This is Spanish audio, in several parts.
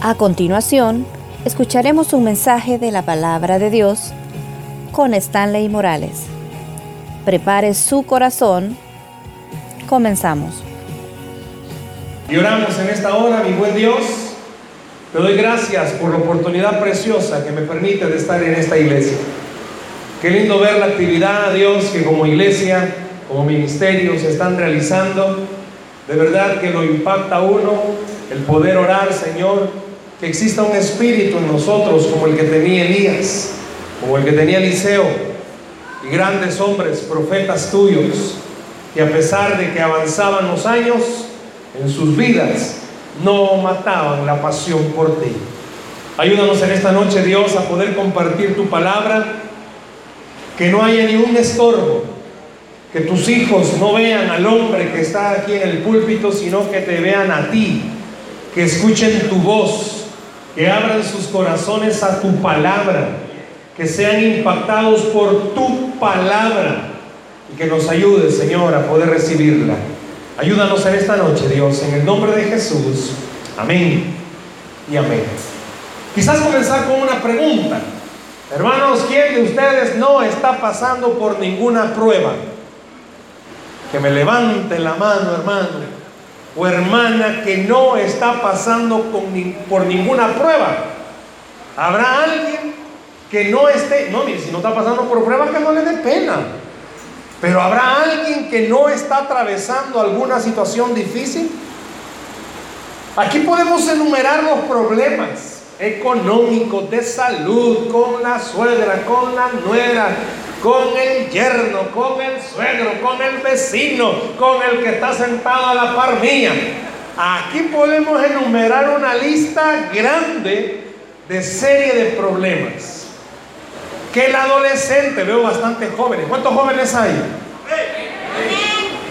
A continuación, escucharemos un mensaje de la palabra de Dios con Stanley Morales. Prepare su corazón. Comenzamos. Y oramos en esta hora, mi buen Dios. Te doy gracias por la oportunidad preciosa que me permite de estar en esta iglesia. Qué lindo ver la actividad, Dios, que como iglesia, como ministerio se están realizando. De verdad que lo impacta a uno el poder orar, Señor, que exista un espíritu en nosotros como el que tenía Elías, como el que tenía Eliseo y grandes hombres, profetas tuyos, que a pesar de que avanzaban los años en sus vidas, no mataban la pasión por ti. Ayúdanos en esta noche, Dios, a poder compartir tu palabra, que no haya ni un estorbo, que tus hijos no vean al hombre que está aquí en el púlpito, sino que te vean a ti, que escuchen tu voz, que abran sus corazones a tu palabra, que sean impactados por tu palabra y que nos ayude, Señor, a poder recibirla. Ayúdanos en esta noche, Dios, en el nombre de Jesús. Amén y amén. Quizás comenzar con una pregunta. Hermanos, ¿quién de ustedes no está pasando por ninguna prueba? Que me levante la mano, hermano o hermana que no está pasando por ninguna prueba. Habrá alguien que no esté, no, mire, si no está pasando por prueba, que no le dé pena. Pero habrá alguien que no está atravesando alguna situación difícil. Aquí podemos enumerar los problemas económicos, de salud, con la suegra, con la nuera, con el yerno, con el suegro, con el vecino, con el que está sentado a la par. Aquí podemos enumerar una lista grande de serie de problemas. Que el adolescente, veo bastante jóvenes. ¿Cuántos jóvenes hay?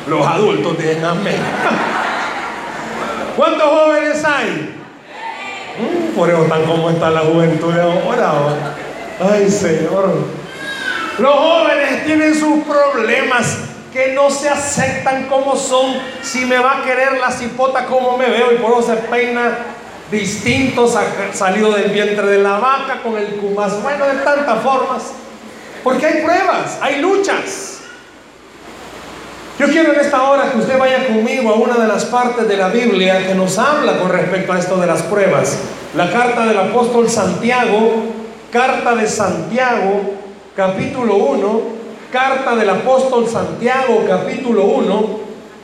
Los adultos dicen amén. ¿Cuántos jóvenes hay? Mm, por eso tan como está la juventud de ahora. Ay, Señor. Los jóvenes tienen sus problemas que no se aceptan como son. Si me va a querer la cipota como me veo y por eso se peina distintos, salido del vientre de la vaca con el cumas, bueno, de tantas formas. Porque hay pruebas, hay luchas. Yo quiero en esta hora que usted vaya conmigo a una de las partes de la Biblia que nos habla con respecto a esto de las pruebas. La carta del apóstol Santiago, carta de Santiago, capítulo 1, carta del apóstol Santiago, capítulo 1,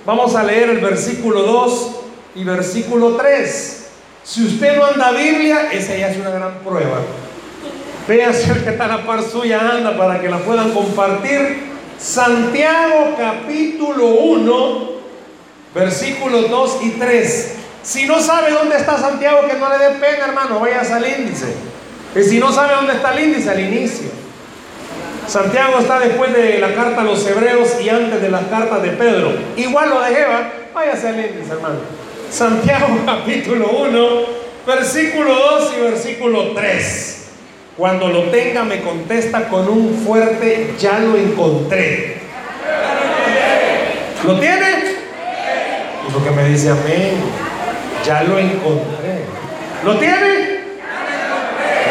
vamos a leer el versículo 2 y versículo 3. Si usted no anda Biblia, esa ya es una gran prueba. Vea si el que está a la par suya anda para que la puedan compartir. Santiago capítulo 1, versículos 2 y 3. Si no sabe dónde está Santiago, que no le dé pena, hermano, vaya al índice. Y si no sabe dónde está el índice, al inicio. Santiago está después de la carta a los hebreos y antes de las cartas de Pedro. Igual lo de Eva, váyase al índice, hermano. Santiago capítulo 1, versículo 2 y versículo 3. Cuando lo tenga me contesta con un fuerte, ya lo encontré. ¿Lo tiene? Y lo que me dice amén, ya lo encontré. ¿Lo tiene?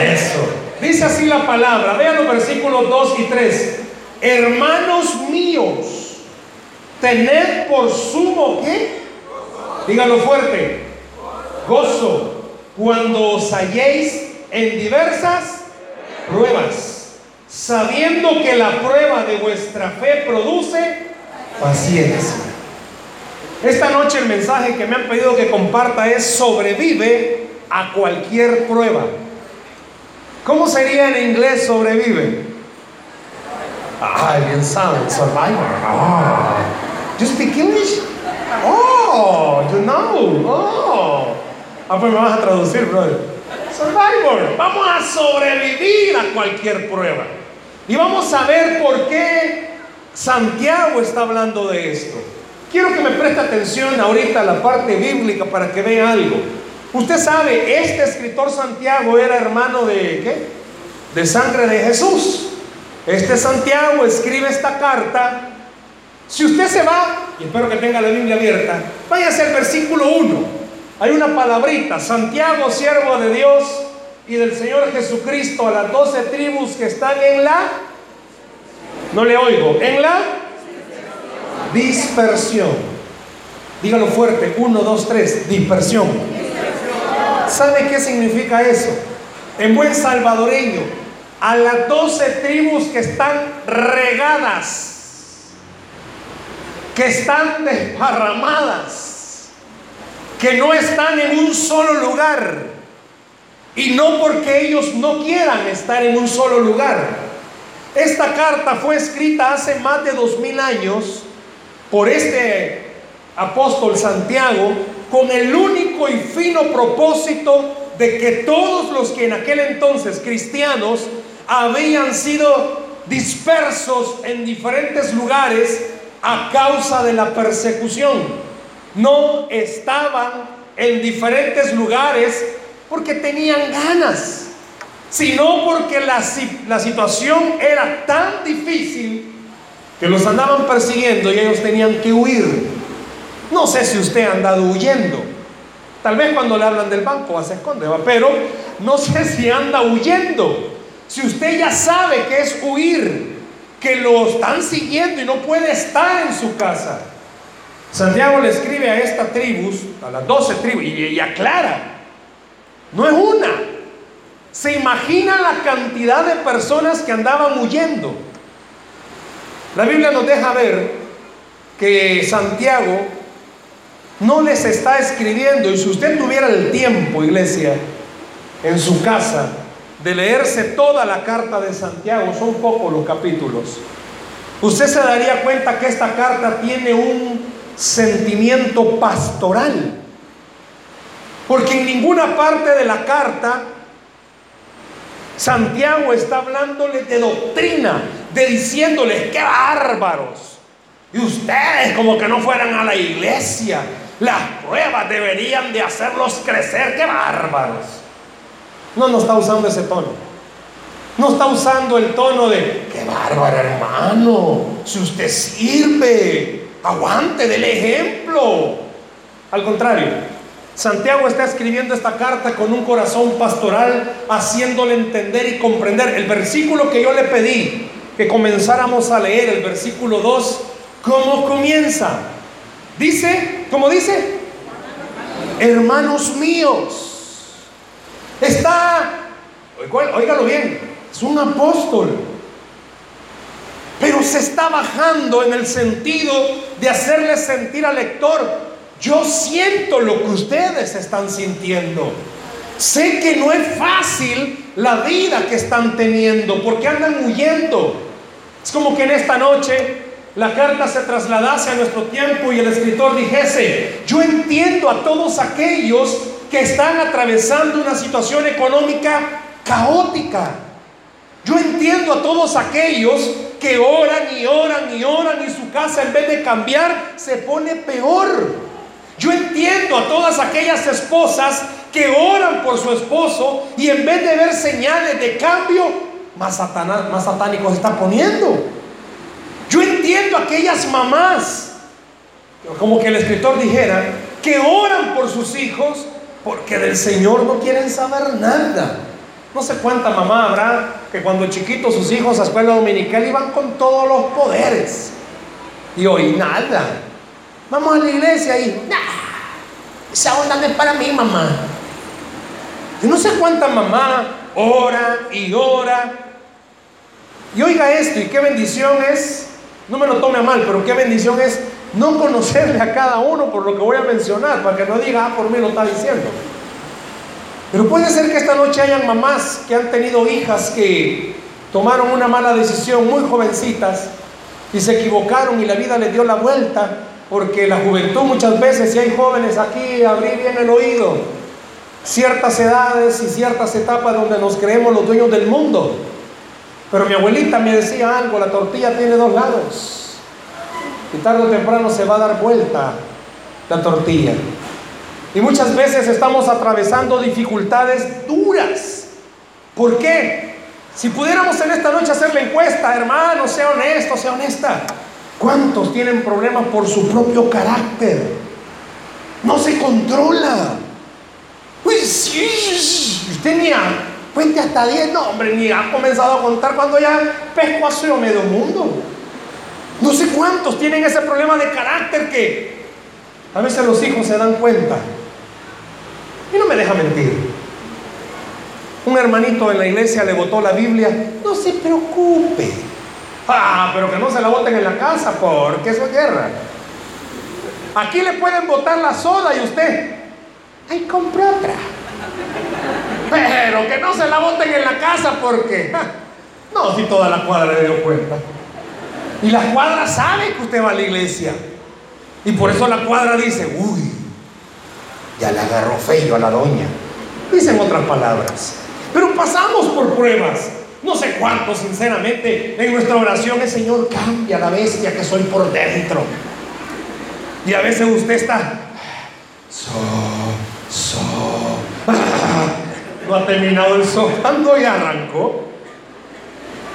Eso. Dice así la palabra, vean los versículos 2 y 3. Hermanos míos, tened por sumo que, díganlo fuerte, gozo cuando os halléis en diversas pruebas, sabiendo que la prueba de vuestra fe produce paciencia. Esta noche el mensaje que me han pedido que comparta es sobrevive a cualquier prueba. ¿Cómo sería en inglés sobrevive? Ah, bien sabe, survivor. Ah. You speak English? Oh, you know. Oh. Ah, pues me vas a traducir, brother. Survivor. Vamos a sobrevivir a cualquier prueba. Y vamos a ver por qué Santiago está hablando de esto. Quiero que me preste atención ahorita a la parte bíblica para que vea algo. Usted sabe, este escritor Santiago era hermano de qué? De sangre de Jesús. Este Santiago escribe esta carta. Si usted se va, y espero que tenga la Biblia abierta, váyase al versículo 1. hay una palabrita, Santiago, siervo de Dios y del Señor Jesucristo, a las doce tribus que están en la, no le oigo, en la dispersión. Dígalo fuerte, uno, dos, tres, dispersión. ¿Sabe qué significa eso? En buen salvadoreño, a las doce tribus que están regadas, que están desparramadas, que no están en un solo lugar. Y no porque ellos no quieran estar en un solo lugar. Esta carta fue escrita hace más de dos mil años por este apóstol Santiago con el único y fino propósito de que todos los que en aquel entonces cristianos habían sido dispersos en diferentes lugares a causa de la persecución no estaban en diferentes lugares porque tenían ganas, sino porque la, la situación era tan difícil que los andaban persiguiendo y ellos tenían que huir. No sé si usted ha andado huyendo. Tal vez cuando le hablan del banco se esconde, pero no sé si anda huyendo. Si usted ya sabe que es huir, que lo están siguiendo y no puede estar en su casa. Santiago le escribe a esta tribu, a las doce tribus, y, aclara, no es una. Se imagina la cantidad de personas que andaban huyendo. La Biblia nos deja ver que Santiago no les está escribiendo, y si usted tuviera el tiempo, iglesia, en su casa, de leerse toda la carta de Santiago, son pocos los capítulos, usted se daría cuenta que esta carta tiene un sentimiento pastoral. Porque en ninguna parte de la carta Santiago está hablándole de doctrina, de diciéndoles, qué bárbaros. Y ustedes como que no fueran a la iglesia. Las pruebas deberían de hacerlos crecer, qué bárbaros. No, no está usando ese tono. No está usando el tono de, qué bárbaro hermano, si usted sirve, aguante del ejemplo. Al contrario, Santiago está escribiendo esta carta con un corazón pastoral, haciéndole entender y comprender. El versículo que yo le pedí que comenzáramos a leer, el versículo 2, ¿cómo comienza? Dice, ¿cómo dice? Hermanos míos, está, óigalo bien, es un apóstol pero se está bajando en el sentido de hacerle sentir al lector, yo siento lo que ustedes están sintiendo. Sé que no es fácil la vida que están teniendo, porque andan huyendo. Es como que en esta noche la carta se trasladase a nuestro tiempo y el escritor dijese, yo entiendo a todos aquellos que están atravesando una situación económica caótica. Yo entiendo a todos aquellos que oran y oran y oran y su casa en vez de cambiar se pone peor. Yo entiendo a todas aquellas esposas que oran por su esposo y en vez de ver señales de cambio, más, satánicos se están poniendo. Entiendo aquellas mamás, como que el escritor dijera, que oran por sus hijos porque del Señor no quieren saber nada. No sé cuánta mamá habrá que cuando chiquitos sus hijos a escuela dominical iban con todos los poderes. Y hoy nada. Vamos a la iglesia y, nah, esa onda no es para mí, mamá. Yo no sé cuánta mamá ora y ora. Y oiga esto, y qué bendición es, no me lo tome a mal, pero qué bendición es no conocerle a cada uno por lo que voy a mencionar, para que no diga, ah, por mí lo está diciendo. Pero puede ser que esta noche hayan mamás que han tenido hijas que tomaron una mala decisión muy jovencitas y se equivocaron y la vida les dio la vuelta, porque la juventud muchas veces, si hay jóvenes aquí, abrí bien el oído, ciertas edades y ciertas etapas donde nos creemos los dueños del mundo. Pero mi abuelita me decía algo, la tortilla tiene dos lados. Y tarde o temprano se va a dar vuelta la tortilla. Y muchas veces estamos atravesando dificultades duras. ¿Por qué? Si pudiéramos en esta noche hacer la encuesta, hermano, sea honesto, sea honesta. ¿Cuántos tienen problemas por su propio carácter? No se controla. Usted ni a, cuente hasta 10, no, hombre, ni ha comenzado a contar cuando ya pesco a medio mundo. No sé cuántos tienen ese problema de carácter que a veces los hijos se dan cuenta. Y no me deja mentir. Un hermanito en la iglesia le botó la Biblia. No se preocupe. Ah, pero que no se la boten en la casa porque eso es guerra. Aquí le pueden botar la soda y usted, ay, compra otra. Pero que no se la boten en la casa porque, no, si toda la cuadra le dio cuenta. Y la cuadra sabe que usted va a la iglesia. Y por eso la cuadra dice, uy, ya le agarró feo a la doña. Dicen otras palabras. Pero pasamos por pruebas. No sé cuánto, sinceramente, en nuestra oración el Señor cambia la bestia que soy por dentro. Y a veces usted está, so, so, ha terminado el sofando y arrancó.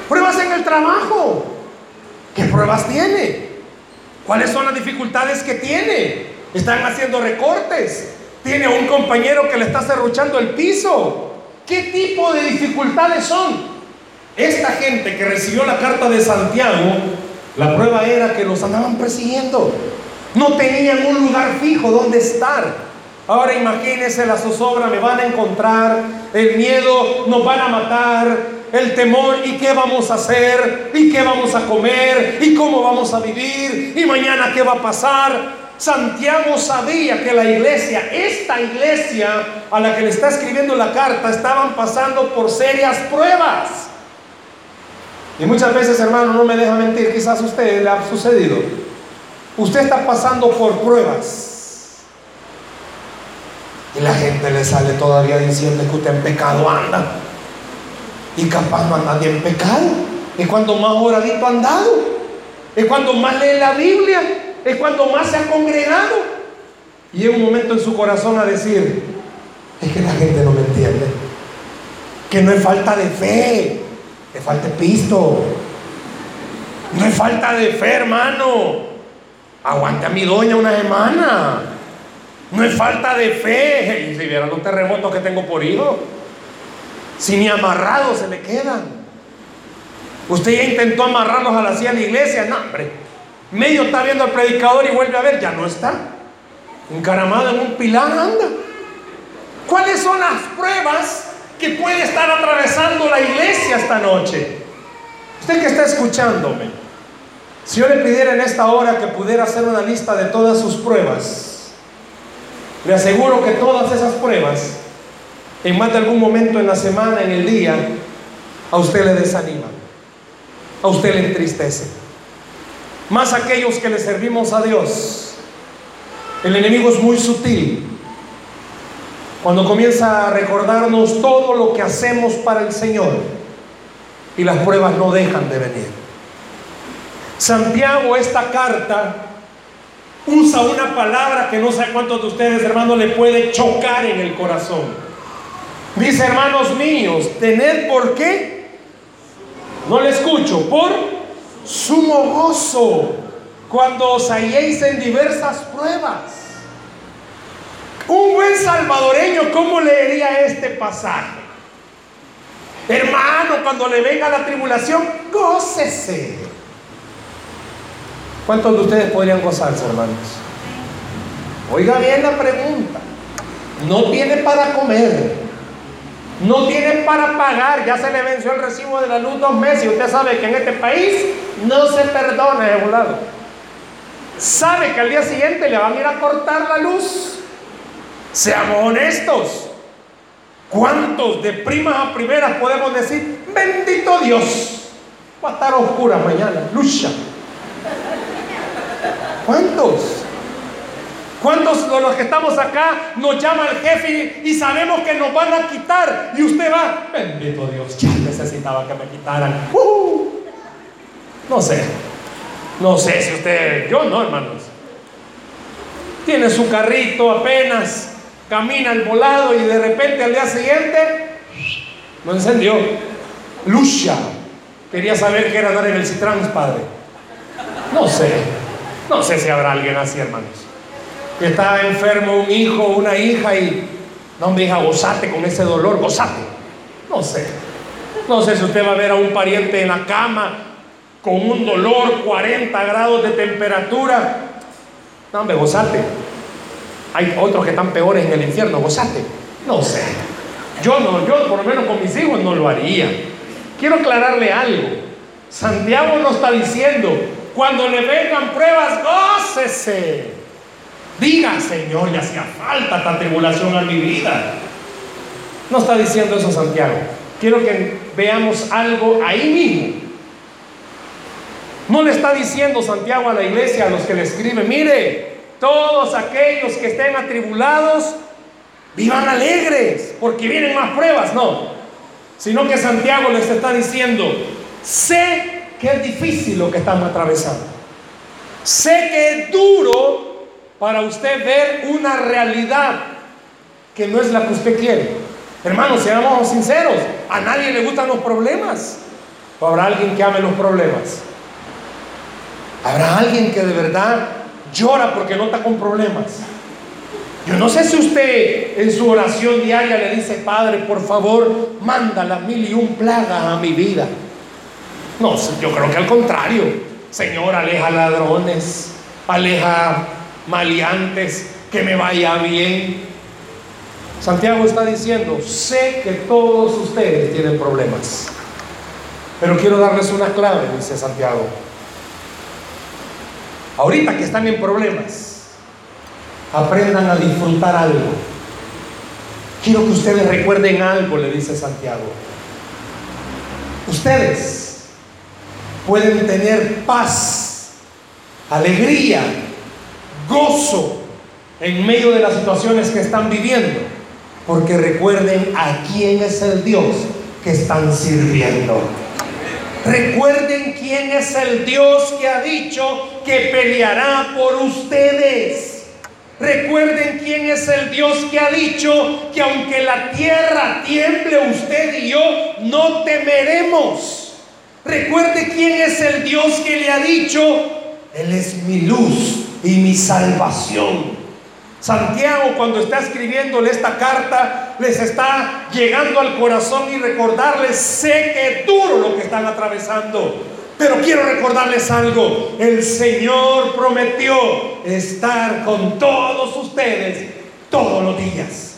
Pruebas en el trabajo. ¿Qué pruebas tiene? ¿Cuáles son las dificultades que tiene? Están haciendo recortes. Tiene un compañero que le está cerruchando el piso. ¿Qué tipo de dificultades son? Esta gente que recibió la carta de Santiago, la prueba era que los andaban persiguiendo. No tenían un lugar fijo donde estar. Ahora imagínense la zozobra, me van a encontrar, el miedo nos van a matar, el temor y qué vamos a hacer, y qué vamos a comer, y cómo vamos a vivir, y mañana qué va a pasar. Santiago sabía que la iglesia, esta iglesia a la que le está escribiendo la carta, estaban pasando por serias pruebas. Y muchas veces, hermano, no me deja mentir, quizás a usted le ha sucedido. Usted está pasando por pruebas. Y la gente le sale todavía diciendo que usted en pecado anda. Y capaz no anda en pecado. Es cuando más oradito ha andado. Es cuando más lee la Biblia es cuando más se ha congregado. Y en un momento en su corazón a decir, es que la gente no me entiende. Que no es falta de fe, es falta de pisto. No es falta de fe, hermano. Aguante a mi doña una semana. No es falta de fe. Si vieran los terremotos que tengo por hijo, si ni amarrados se le quedan. Usted ya intentó amarrarlos a la silla de la iglesia. No, hombre. Medio está viendo al predicador y vuelve a ver, ya no está. Encaramado en un pilar anda. ¿Cuáles son las pruebas que puede estar atravesando la iglesia esta noche? Usted que está escuchándome, si yo le pidiera en esta hora que pudiera hacer una lista de todas sus pruebas, le aseguro que todas esas pruebas, en más de algún momento en la semana, en el día, a usted le desaniman, a usted le entristece más aquellos que le servimos a Dios. El enemigo es muy sutil. Cuando comienza a recordarnos todo lo que hacemos para el Señor y las pruebas no dejan de venir. Santiago, esta carta, usa una palabra que no sé cuántos de ustedes, hermanos, le puede chocar en el corazón. Dice, hermanos míos, tened por qué. No le escucho, por sumo gozo cuando os halléis en diversas pruebas. Un buen salvadoreño, ¿cómo leería este pasaje? Hermano, cuando le venga la tribulación, gócese. ¿Cuántos de ustedes podrían gozarse, hermanos? Oiga bien la pregunta. No tiene para comer no tienen para pagar, ya se le venció el recibo de la luz dos meses y usted sabe que en este país no se perdona de volado. Sabe que al día siguiente le van a ir a cortar la luz. Seamos honestos. ¿Cuántos de primas a primeras podemos decir, bendito Dios, va a estar oscura mañana, lucha? ¿Cuántos? ¿Cuántos de los que estamos acá nos llama el jefe y, sabemos que nos van a quitar? Y usted va, bendito Dios, ya necesitaba que me quitaran. Uh, no sé, no sé si usted, yo no, hermanos. Tiene su carrito apenas, camina al volado y de repente al día siguiente no encendió. Lucha. Quería saber qué era dar en el Citrans, padre. No sé, no sé si habrá alguien así, hermanos que está enfermo un hijo o una hija y No, hombre, hija, gozate con ese dolor, gozate. No sé. No sé si usted va a ver a un pariente en la cama con un dolor, 40 grados de temperatura. No, hombre, gozate. Hay otros que están peores en el infierno, gozate. No sé. Yo no, yo por lo menos con mis hijos no lo haría. Quiero aclararle algo. Santiago no está diciendo, cuando le vengan pruebas, gócese. Diga, Señor, ya hacía falta esta tribulación a mi vida. No está diciendo eso Santiago. Quiero que veamos algo ahí mismo. No le está diciendo Santiago a la iglesia, a los que le escriben, mire, todos aquellos que estén atribulados, vivan alegres, porque vienen más pruebas. No, sino que Santiago les está diciendo, sé que es difícil lo que estamos atravesando. Sé que es duro para usted ver una realidad que no es la que usted quiere. Hermanos, seamos sinceros, a nadie le gustan los problemas. ¿O habrá alguien que ame los problemas? ¿Habrá alguien que de verdad llora porque no está con problemas? Yo no sé si usted en su oración diaria le dice, Padre, por favor, manda las mil y un plagas a mi vida. No, yo creo que al contrario. Señor, aleja ladrones, aleja maleantes, que me vaya bien. Santiago está diciendo, sé que todos ustedes tienen problemas, pero quiero darles una clave, dice Santiago. Ahorita que están en problemas, aprendan a disfrutar algo. Quiero que ustedes recuerden algo, le dice Santiago. Ustedes pueden tener paz, alegría, gozo en medio de las situaciones que están viviendo, porque recuerden a quién es el Dios que están sirviendo. Recuerden quién es el Dios que ha dicho que peleará por ustedes. Recuerden quién es el Dios que ha dicho que aunque la tierra tiemble usted y yo, no temeremos. Recuerde quién es el Dios que le ha dicho, Él es mi luz y mi salvación. Santiago cuando está escribiéndole esta carta les está llegando al corazón y recordarles, sé que es duro lo que están atravesando, pero quiero recordarles algo, el Señor prometió estar con todos ustedes todos los días.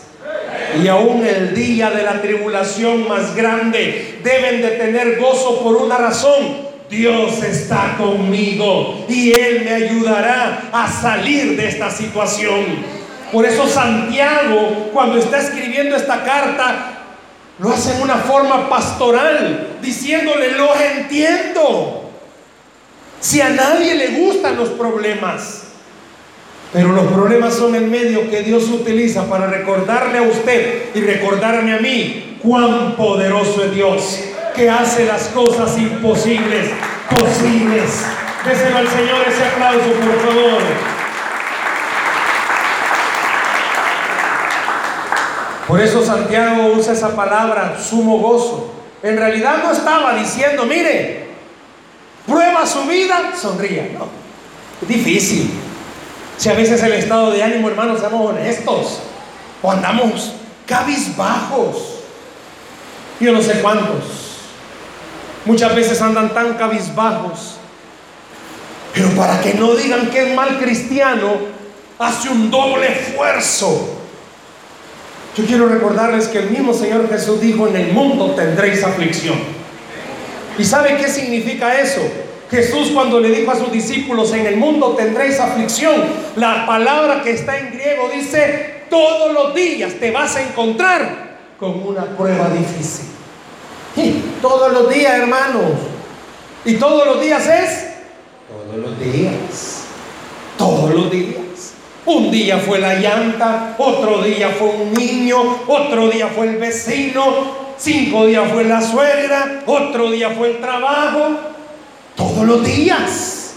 Y aún el día de la tribulación más grande deben de tener gozo por una razón, Dios está conmigo y Él me ayudará a salir de esta situación. Por eso Santiago, cuando está escribiendo esta carta, lo hace en una forma pastoral, diciéndole, los entiendo. Si a nadie le gustan los problemas, pero los problemas son el medio que Dios utiliza para recordarle a usted y recordarme a mí cuán poderoso es Dios, que hace las cosas imposibles posibles. Déselo al Señor ese aplauso, por favor. Por eso Santiago usa esa palabra, sumo gozo. En realidad no estaba diciendo, mire, prueba su vida, sonría. No, difícil. Si a veces el estado de ánimo, hermanos, seamos honestos, o andamos cabizbajos. Yo no sé cuántos. Muchas veces andan tan cabizbajos. Pero para que no digan que es mal cristiano, hace un doble esfuerzo yo quiero recordarles que el mismo Señor Jesús dijo, en el mundo tendréis aflicción. ¿Y sabe qué significa eso? Jesús cuando le dijo a sus discípulos, en el mundo tendréis aflicción, la palabra que está en griego dice, todos los días te vas a encontrar con una prueba difícil. Todos los días, hermanos. Y todos los días es, todos los días. Todos los días. Un día fue la llanta, otro día fue un niño, otro día fue el vecino, cinco días fue la suegra, otro día fue el trabajo. Todos los días,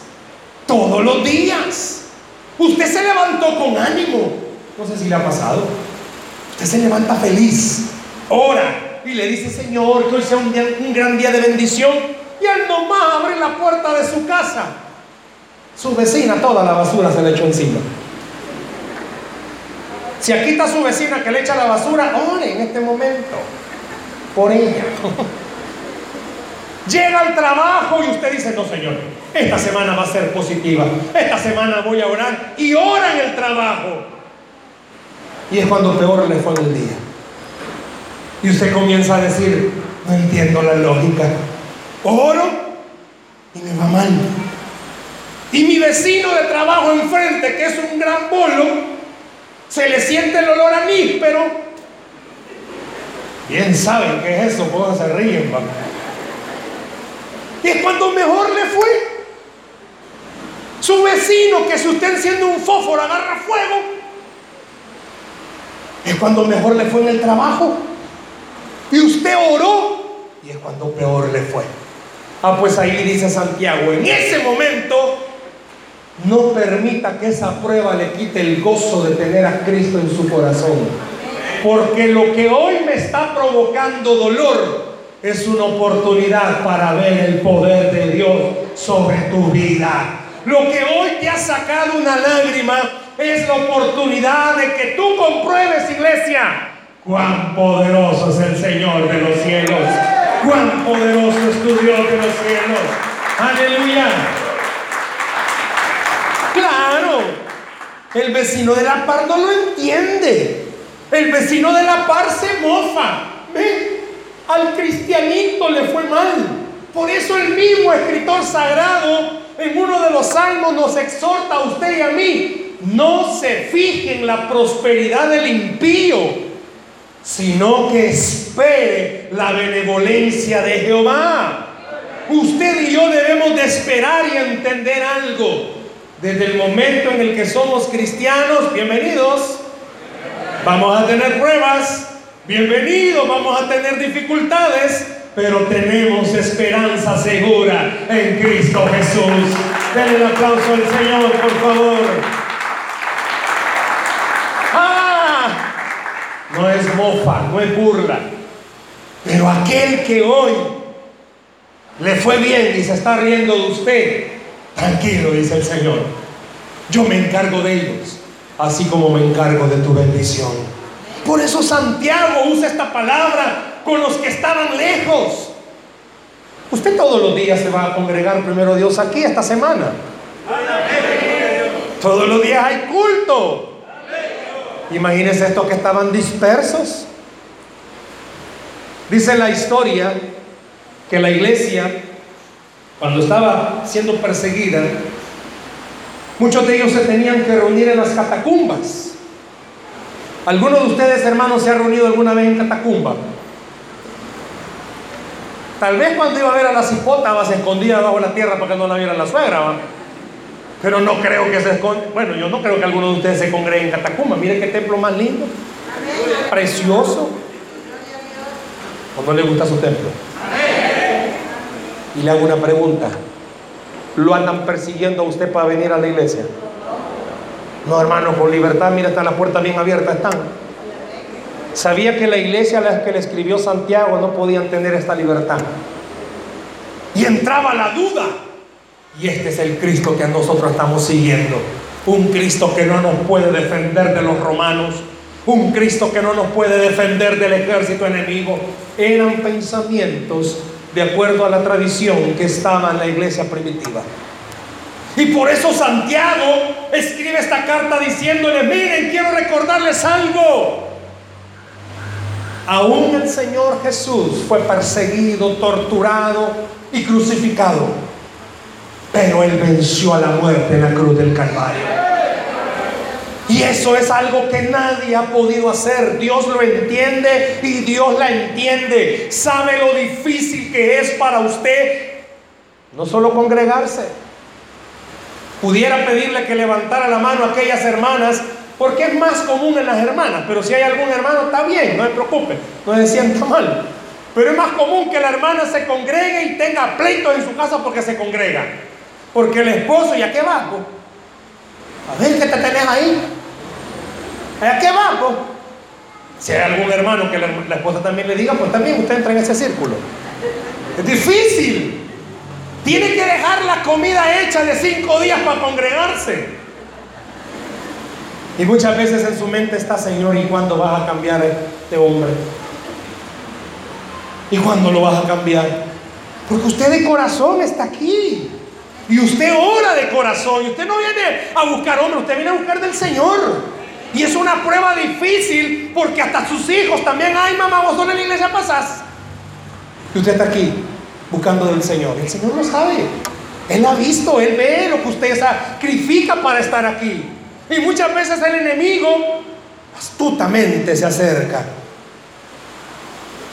todos los días. Usted se levantó con ánimo. No sé si le ha pasado. Usted se levanta feliz, ora y le dice, Señor, que hoy sea un, gran día de bendición. Y él nomás abre la puerta de su casa. Su vecina, toda la basura se le echó encima. Si aquí está su vecina que le echa la basura, ore en este momento por ella. Llega al trabajo y usted dice, no Señor, esta semana va a ser positiva, esta semana voy a orar y ora en el trabajo. Y es cuando peor le fue el día. Y usted comienza a decir, no entiendo la lógica. Oro y me va mal. Y mi vecino de trabajo enfrente, que es un gran bolo, se le siente el olor a mí, pero bien saben qué es eso, pues se ríen. Y es cuando mejor le fue. Su vecino, que si usted enciende un fósforo agarra fuego, es cuando mejor le fue en el trabajo. Y usted oró, y es cuando peor le fue. Ah, pues ahí dice Santiago, en ese momento no permita que esa prueba le quite el gozo de tener a Cristo en su corazón. Porque lo que hoy me está provocando dolor es una oportunidad para ver el poder de Dios sobre tu vida. Lo que hoy te ha sacado una lágrima es la oportunidad de que tú compruebes, iglesia, cuán poderoso es el Señor de los cielos. Cuán poderoso es tu Dios de los cielos. Aleluya. Claro, el vecino de la par no lo entiende. El vecino de la par se mofa. Al cristianito le fue mal. Por eso el mismo escritor sagrado en uno de los salmos nos exhorta a usted y a mí. No se fije en la prosperidad del impío, sino que espere la benevolencia de Jehová. Usted y yo debemos de esperar y entender algo. Desde el momento en el que somos cristianos, bienvenidos, vamos a tener pruebas, bienvenidos, vamos a tener dificultades, pero tenemos esperanza segura en Cristo Jesús. Denle el aplauso al Señor, por favor. ¡Ah! No es mofa, no es burla. Pero aquel que hoy le fue bien y se está riendo de usted, tranquilo, dice el Señor. Yo me encargo de ellos, así como me encargo de tu bendición. Por eso Santiago usa esta palabra con los que estaban lejos. Usted todos los días se va a congregar primero Dios aquí esta semana. Todos los días hay culto. Imagínense estos que estaban dispersos. Dice la historia que la iglesia, cuando estaba siendo perseguida, muchos de ellos se tenían que reunir en las catacumbas. ¿Alguno de ustedes, hermanos, se ha reunido alguna vez en catacumba? Tal vez cuando iba a ver a la cipota se escondía bajo la tierra para que no la viera la suegra, ¿va? Pero no creo que se esconda. Bueno, yo no creo que alguno de ustedes se congregue en catacumba. Miren qué templo más lindo, precioso. ¿O no le gusta su templo? Y le hago una pregunta. ¿Lo andan persiguiendo a usted para venir a la iglesia? No, hermano, con libertad, mira, está la puerta bien abierta, están. Sabía que la iglesia a la que le escribió Santiago no podían tener esta libertad. Y entraba la duda. Y este es el Cristo que nosotros estamos siguiendo. Un Cristo que no nos puede defender de los romanos. Un Cristo que no nos puede defender del ejército enemigo. Eran pensamientos de acuerdo a la tradición que estaba en la iglesia primitiva. Y por eso Santiago escribe esta carta diciéndole, miren, quiero recordarles algo. Aún el Señor Jesús fue perseguido, torturado y crucificado. Pero Él venció a la muerte en la cruz del Calvario. Y eso es algo que nadie ha podido hacer. Dios lo entiende y Dios la entiende. Sabe lo difícil que es para usted no solo congregarse, pudiera pedirle que levantara la mano a aquellas hermanas, porque es más común en las hermanas, pero si hay algún hermano está bien, no se preocupe, no se sienta mal. Pero es más común que la hermana se congregue y tenga pleitos en su casa porque se congrega. Porque el esposo, ¿y a qué va? A ver qué te tenés ahí. ¿A qué va? Si hay algún hermano que la, la esposa también le diga, pues también usted entra en ese círculo. Es difícil. Tiene que dejar la comida hecha de cinco días para congregarse. Y muchas veces en su mente está, Señor, ¿y cuándo vas a cambiar este hombre? ¿Y cuándo lo vas a cambiar? Porque usted de corazón está aquí. Y usted ora de corazón. Y usted no viene a buscar hombre, usted viene a buscar del Señor. Y es una prueba difícil porque hasta sus hijos también, ay mamá, vos en la iglesia pasás. Y usted está aquí buscando del Señor. El Señor lo sabe. Él ha visto, Él ve lo que usted sacrifica para estar aquí. Y muchas veces el enemigo astutamente se acerca.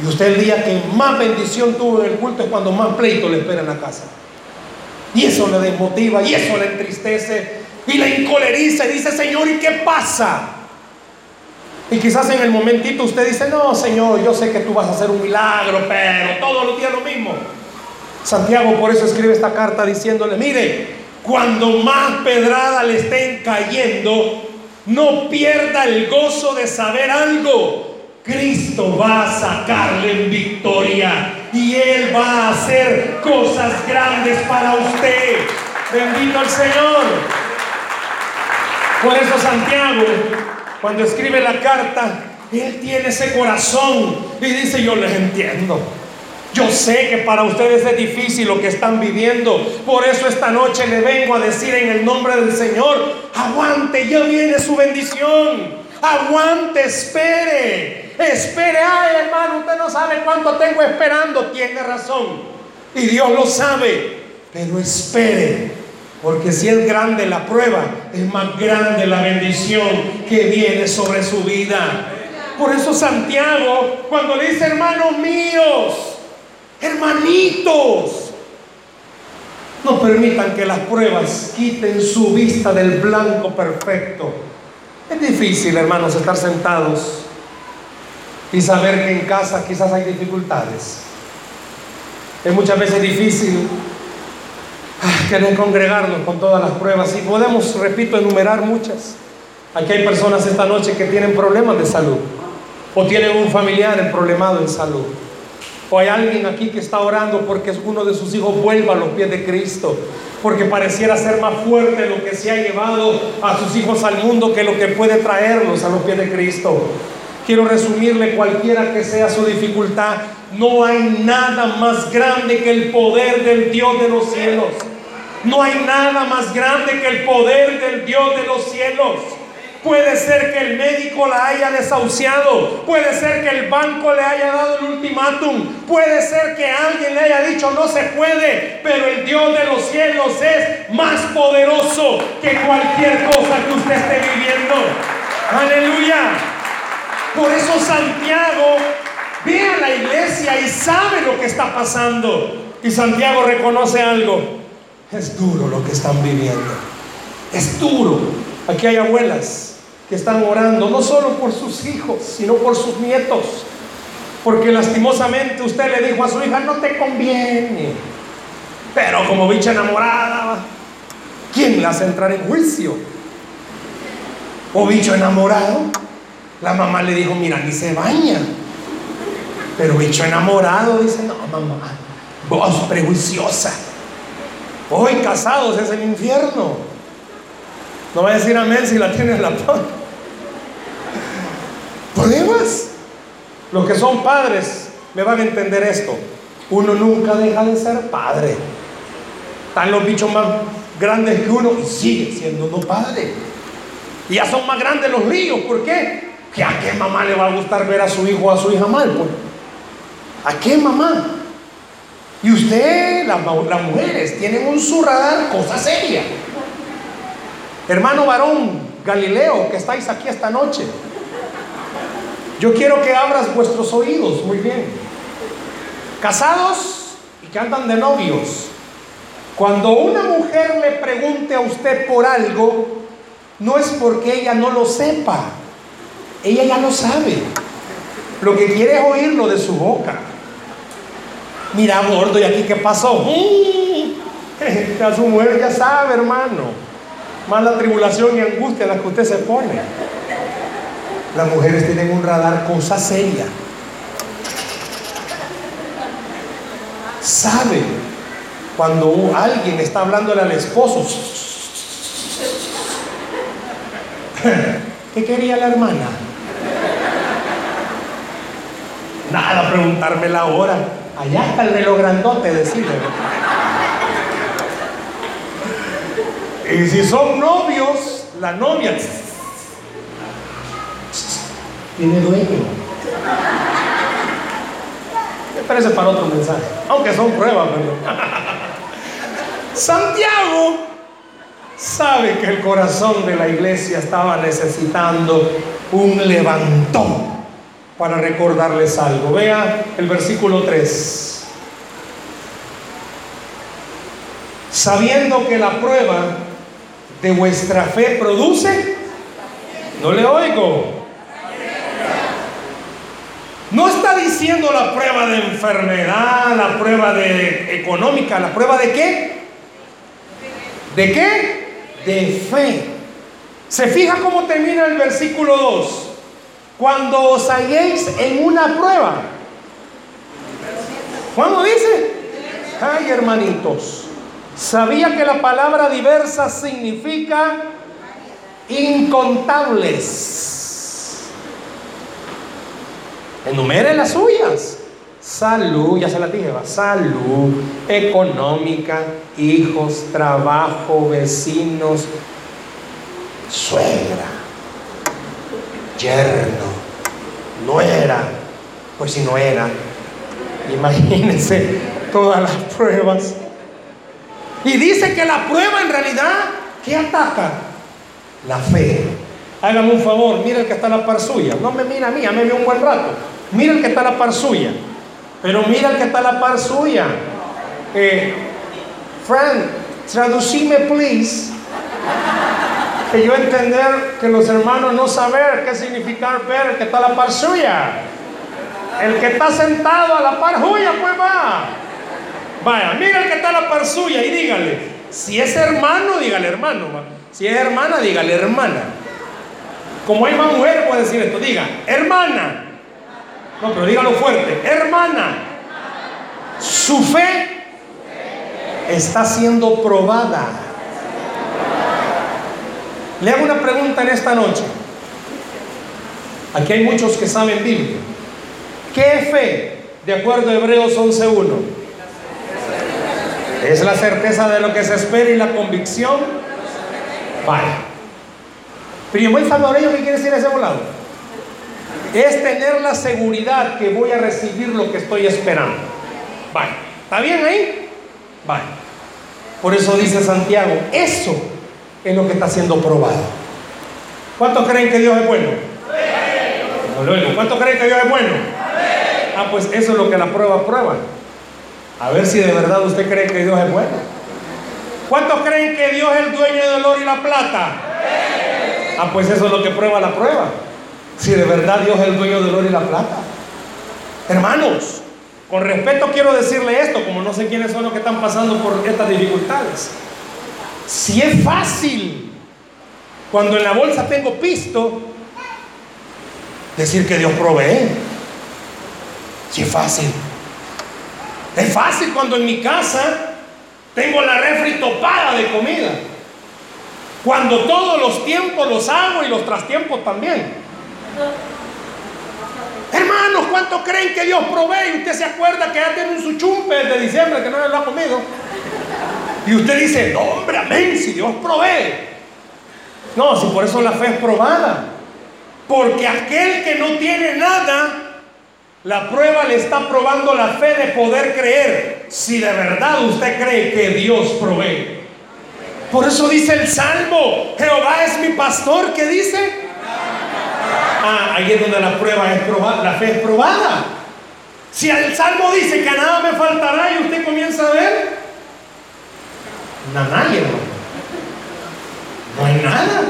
Y usted el día que más bendición tuvo en el culto es cuando más pleito le espera en la casa. Y eso le desmotiva, y eso le entristece, y le encoleriza y dice, Señor, ¿y qué pasa? Y quizás en el momentito usted dice, no, Señor, yo sé que tú vas a hacer un milagro, pero todos los días lo mismo. Santiago por eso escribe esta carta diciéndole, mire, cuando más pedrada le estén cayendo, no pierda el gozo de saber algo. Cristo va a sacarle en victoria y Él va a hacer cosas grandes para usted. Bendito el Señor. Por eso Santiago, cuando escribe la carta, él tiene ese corazón y dice, yo les entiendo. Yo sé que para ustedes es difícil lo que están viviendo. Por eso esta noche le vengo a decir en el nombre del Señor, aguante, ya viene su bendición. Aguante, espere. Espere, ay hermano, usted no sabe cuánto tengo esperando. Tiene razón. Y Dios lo sabe. Pero espere. Porque si es grande la prueba, es más grande la bendición que viene sobre su vida. Por eso Santiago, cuando dice hermanos míos, Hermanitos, no permitan que las pruebas quiten su vista del blanco perfecto. Es difícil, hermanos, estar sentados y saber que en casa quizás hay dificultades. Es muchas veces difícil ah, querer congregarnos con todas las pruebas y podemos, repito, enumerar muchas. Aquí hay personas esta noche que tienen problemas de salud o tienen un familiar problemado en salud. O hay alguien aquí que está orando porque uno de sus hijos vuelva a los pies de Cristo. Porque pareciera ser más fuerte lo que se ha llevado a sus hijos al mundo que lo que puede traerlos a los pies de Cristo. Quiero resumirle cualquiera que sea su dificultad. No hay nada más grande que el poder del Dios de los cielos. No hay nada más grande que el poder del Dios de los cielos. Puede ser que el médico la haya desahuciado. Puede ser que el banco le haya dado el ultimátum. Puede ser que alguien le haya dicho no se puede. Pero el Dios de los cielos es más poderoso que cualquier cosa que usted esté viviendo. Aleluya. Por eso Santiago ve a la iglesia y sabe lo que está pasando. Y Santiago reconoce algo. Es duro lo que están viviendo. Es duro. Aquí hay abuelas que están orando, no solo por sus hijos, sino por sus nietos. Porque lastimosamente usted le dijo a su hija, no te conviene. Pero como bicha enamorada, ¿quién la hace entrar en juicio? O bicho enamorado, la mamá le dijo, mira, ni se baña. Pero bicho enamorado dice, no, mamá, vos prejuiciosa. Hoy casados es el infierno. No va a decir amén si la tienes la paz. Los que son padres me van a entender esto. Uno nunca deja de ser padre. Están los bichos más grandes que uno y sigue siendo uno padre. Y ya son más grandes los ríos. ¿Por qué? A qué mamá le va a gustar ver a su hijo o a su hija mal, pues. ¿A qué mamá? Y usted, las, las mujeres, tienen un su radar cosa seria. Hermano varón Galileo, que estáis aquí esta noche, yo quiero que abras vuestros oídos muy bien. Casados y que andan de novios. Cuando una mujer le pregunte a usted por algo, no es porque ella no lo sepa. Ella ya lo sabe. Lo que quiere es oírlo de su boca. Mira, gordo, ¿y aquí qué pasó? a su mujer ya sabe, hermano más la tribulación y angustia en la que usted se pone. Las mujeres tienen un radar cosa seria. Sabe cuando alguien está hablándole al esposo. ¿Qué quería la hermana? Nada, preguntarme la hora. Allá está el reloj grandote, decirle. Y si son novios, la novia tiene dueño. Me parece para otro mensaje, aunque son pruebas, Santiago sabe que el corazón de la iglesia estaba necesitando un levantón para recordarles algo. Vea el versículo 3. Sabiendo que la prueba de vuestra fe produce, no le oigo. No está diciendo la prueba de enfermedad, la prueba de económica, la prueba de qué? ¿De qué? De fe. ¿Se fija cómo termina el versículo 2? Cuando os halléis en una prueba. ¿Cuándo dice? Ay, hermanitos. Sabía que la palabra diversa significa incontables. Enumere las suyas. Salud, ya se la dije, va. Salud, económica, hijos, trabajo, vecinos, suegra, yerno, no era, pues si no era, imagínense todas las pruebas. Y dice que la prueba en realidad, ¿qué ataca? La fe. Hágame un favor, mira que está a la par suya. No me mira a mí, a mí me un buen rato. Mira el que está a la par suya. Pero mira el que está a la par suya. Eh, friend, traducime, please que yo entender que los hermanos no saber qué significa ver el que está a la par suya. El que está sentado a la par suya, pues va. Vaya, mira el que está a la par suya y dígale, si es hermano, dígale hermano. Si es hermana, dígale hermana. Como hay más mujeres, puede decir esto, diga, hermana. No, pero dígalo fuerte, hermana. Su fe está siendo probada. Le hago una pregunta en esta noche. Aquí hay muchos que saben Biblia. ¿Qué fe, de acuerdo a Hebreos 11.1? Es la certeza de lo que se espera y la convicción. Vale. Pero buen salvadoreño, ¿qué quiere decir ese volado? Es tener la seguridad que voy a recibir lo que estoy esperando. Vale. ¿Está bien ahí? Vale. Por eso dice Santiago, eso es lo que está siendo probado. ¿Cuántos creen que Dios es bueno? ¿Cuántos creen que Dios es bueno? Ah, pues eso es lo que la prueba prueba. A ver si de verdad usted cree que Dios es bueno. ¿Cuántos creen que Dios es el dueño del oro y la plata? Ah, pues eso es lo que prueba la prueba. Si de verdad Dios es el dueño del oro y la plata. Hermanos, con respeto quiero decirle esto, como no sé quiénes son los que están pasando por estas dificultades. Si es fácil, cuando en la bolsa tengo pisto, decir que Dios provee. Si es fácil. Es fácil cuando en mi casa tengo la refri topada de comida. Cuando todos los tiempos los hago y los trastiempos también. Hermanos, ¿cuánto creen que Dios provee? Usted se acuerda que ya tiene un suchumpe de diciembre que no le lo ha comido. Y usted dice, no, hombre, amén, si Dios provee. No, si por eso la fe es probada. Porque aquel que no tiene nada, la prueba le está probando la fe de poder creer. Si de verdad usted cree que Dios provee. Por eso dice el Salmo, Jehová es mi pastor, ¿qué dice? Ah, ahí es donde la prueba es probada, la fe es probada. Si el Salmo dice que nada me faltará y usted comienza a ver, nadie, No hay nada.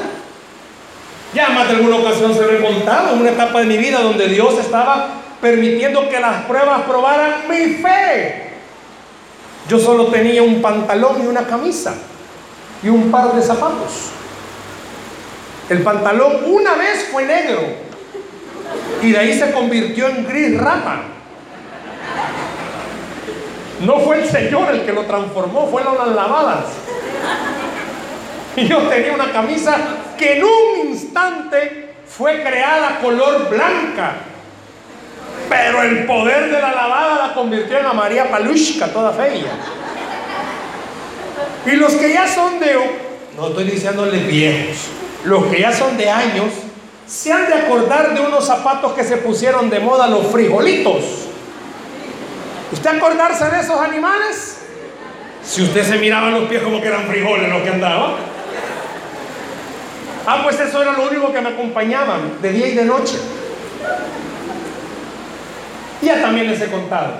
Ya más de alguna ocasión se en una etapa de mi vida donde Dios estaba permitiendo que las pruebas probaran mi fe. Yo solo tenía un pantalón y una camisa y un par de zapatos. El pantalón una vez fue negro y de ahí se convirtió en gris rata. No fue el Señor el que lo transformó, fueron las lavadas. Y yo tenía una camisa que en un instante fue creada color blanca. Pero el poder de la lavada la convirtió en a María Palushka, toda fea. Y los que ya son de, no estoy diciéndole viejos, los que ya son de años, se han de acordar de unos zapatos que se pusieron de moda, los frijolitos. ¿Usted acordarse de esos animales? Si usted se miraba los pies como que eran frijoles los que andaban. Ah, pues eso era lo único que me acompañaban de día y de noche. Ya también les he contado.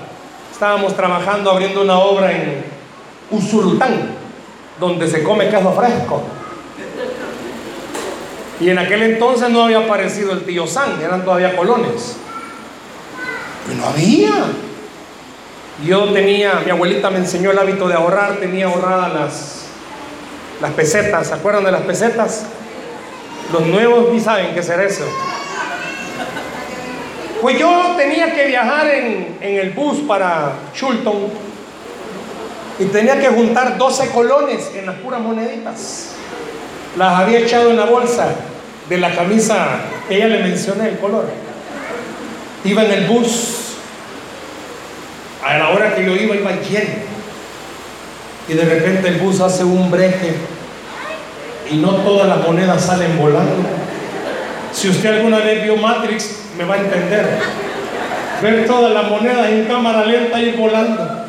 Estábamos trabajando abriendo una obra en Usulután, donde se come queso fresco. Y en aquel entonces no había aparecido el tío San, eran todavía colones. Pues no había. Yo tenía, mi abuelita me enseñó el hábito de ahorrar, tenía ahorradas las, las pesetas, ¿se acuerdan de las pesetas? Los nuevos ni saben qué ser eso. Pues yo tenía que viajar en, en el bus para Chulton y tenía que juntar 12 colones en las puras moneditas. Las había echado en la bolsa de la camisa ella le mencioné el color. Iba en el bus a la hora que yo iba, iba lleno. Y de repente el bus hace un breje y no todas las monedas salen volando. Si usted alguna vez vio Matrix, me va a entender. Ver todas las monedas en cámara lenta y volando.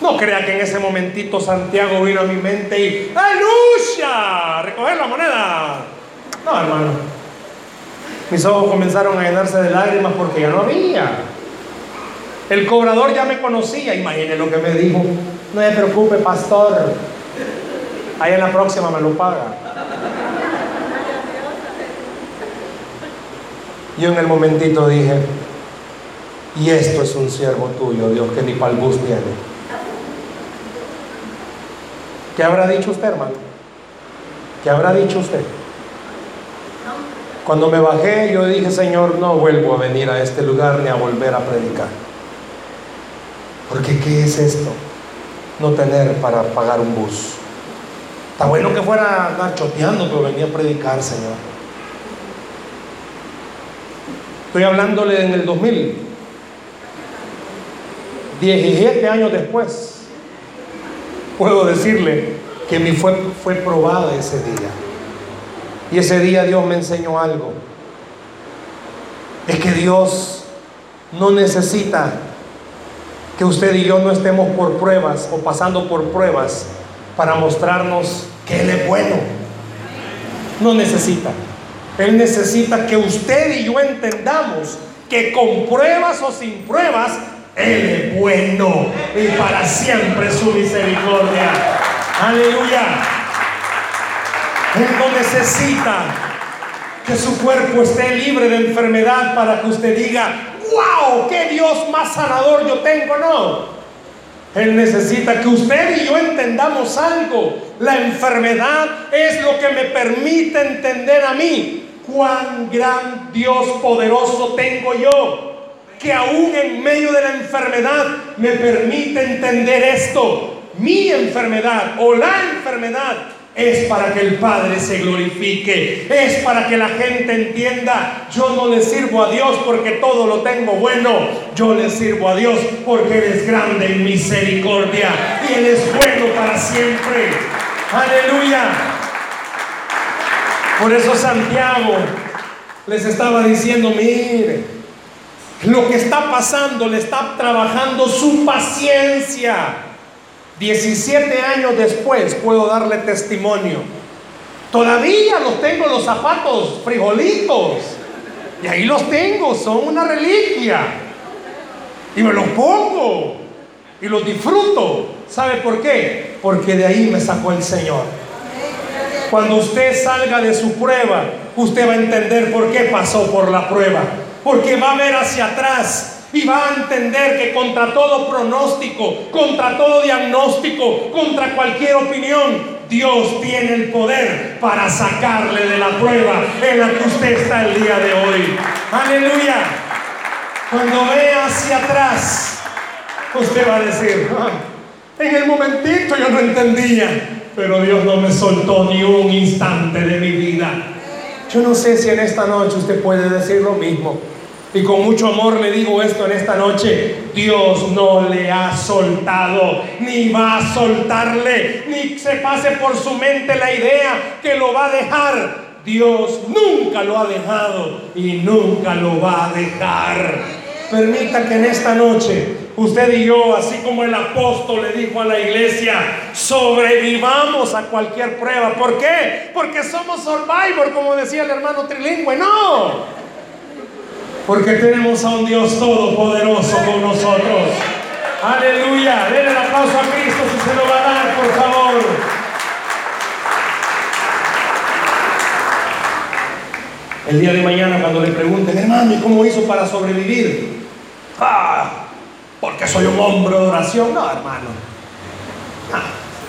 No crea que en ese momentito Santiago vino a mi mente y ¡Aleluya! Recoger la moneda. No, hermano. Mis ojos comenzaron a llenarse de lágrimas porque ya no había. El cobrador ya me conocía, imagine lo que me dijo. No se preocupe, pastor. Ahí en la próxima me lo paga. Yo en el momentito dije, y esto es un siervo tuyo, Dios, que ni para el bus tiene. ¿Qué habrá dicho usted, hermano? ¿Qué habrá dicho usted? Cuando me bajé, yo dije, Señor, no vuelvo a venir a este lugar ni a volver a predicar. Porque ¿qué es esto? No tener para pagar un bus. Está bueno que fuera a andar choteando, pero venía a predicar, Señor. Estoy hablándole en el 2000. 17 años después, puedo decirle que mi fue, fue probada ese día. Y ese día Dios me enseñó algo. Es que Dios no necesita que usted y yo no estemos por pruebas o pasando por pruebas para mostrarnos que Él es bueno. No necesita. Él necesita que usted y yo entendamos que con pruebas o sin pruebas, Él es bueno y para siempre su misericordia. Aleluya. Él no necesita que su cuerpo esté libre de enfermedad para que usted diga, wow, qué Dios más sanador yo tengo. No. Él necesita que usted y yo entendamos algo. La enfermedad es lo que me permite entender a mí cuán gran Dios poderoso tengo yo. Que aún en medio de la enfermedad me permite entender esto. Mi enfermedad o la enfermedad es para que el Padre se glorifique, es para que la gente entienda, yo no le sirvo a Dios porque todo lo tengo bueno, yo le sirvo a Dios porque Él es grande en misericordia y Él es bueno para siempre. Aleluya. Por eso Santiago les estaba diciendo, mire, lo que está pasando le está trabajando su paciencia. 17 años después puedo darle testimonio. Todavía los tengo los zapatos frijolitos. Y ahí los tengo, son una reliquia. Y me los pongo. Y los disfruto. ¿Sabe por qué? Porque de ahí me sacó el Señor. Cuando usted salga de su prueba, usted va a entender por qué pasó por la prueba. Porque va a ver hacia atrás y va a entender que contra todo pronóstico, contra todo diagnóstico, contra cualquier opinión, Dios tiene el poder para sacarle de la prueba en la que usted está el día de hoy. Aleluya. Cuando vea hacia atrás, usted va a decir, ah, En el momentito yo no entendía, pero Dios no me soltó ni un instante de mi vida. Yo no sé si en esta noche usted puede decir lo mismo. Y con mucho amor le digo esto en esta noche. Dios no le ha soltado, ni va a soltarle, ni se pase por su mente la idea que lo va a dejar. Dios nunca lo ha dejado y nunca lo va a dejar. Permita que en esta noche usted y yo, así como el apóstol le dijo a la iglesia, sobrevivamos a cualquier prueba. ¿Por qué? Porque somos survivor, como decía el hermano trilingüe. No. Porque tenemos a un Dios todopoderoso con nosotros. Aleluya. Denle el aplauso a Cristo si se lo va a dar, por favor. El día de mañana cuando le pregunten, hermano, ¿y cómo hizo para sobrevivir? Ah, porque soy un hombre de oración. No, hermano. Ah,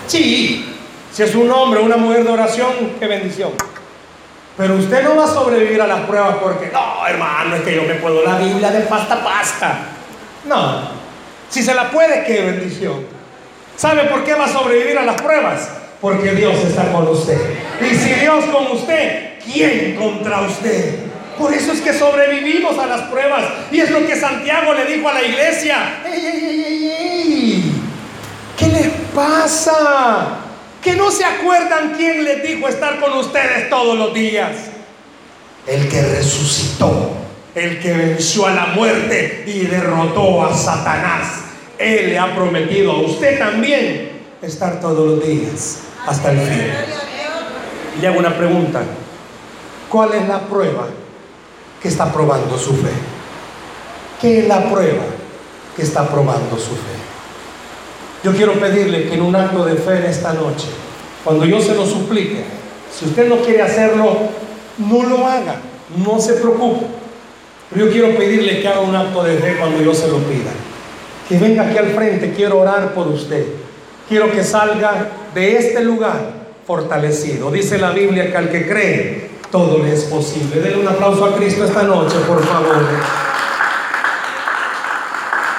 sí, si es un hombre o una mujer de oración, qué bendición. Pero usted no va a sobrevivir a las pruebas porque, no, hermano, es que yo me puedo la Biblia de pasta pasta. No, si se la puede, qué bendición. ¿Sabe por qué va a sobrevivir a las pruebas? Porque Dios está con usted. Y si Dios con usted, ¿quién contra usted? Por eso es que sobrevivimos a las pruebas. Y es lo que Santiago le dijo a la iglesia. ¡Ey, ey, ey, ey, ey! ¿Qué les pasa? que no se acuerdan quién les dijo estar con ustedes todos los días. El que resucitó, el que venció a la muerte y derrotó a Satanás. Él le ha prometido a usted también estar todos los días hasta el fin. Y le hago una pregunta. ¿Cuál es la prueba que está probando su fe? ¿Qué es la prueba que está probando su fe? Yo quiero pedirle que en un acto de fe en esta noche, cuando yo se lo suplique, si usted no quiere hacerlo, no lo haga, no se preocupe. Pero yo quiero pedirle que haga un acto de fe cuando yo se lo pida. Que venga aquí al frente, quiero orar por usted. Quiero que salga de este lugar fortalecido. Dice la Biblia que al que cree, todo le es posible. Denle un aplauso a Cristo esta noche, por favor.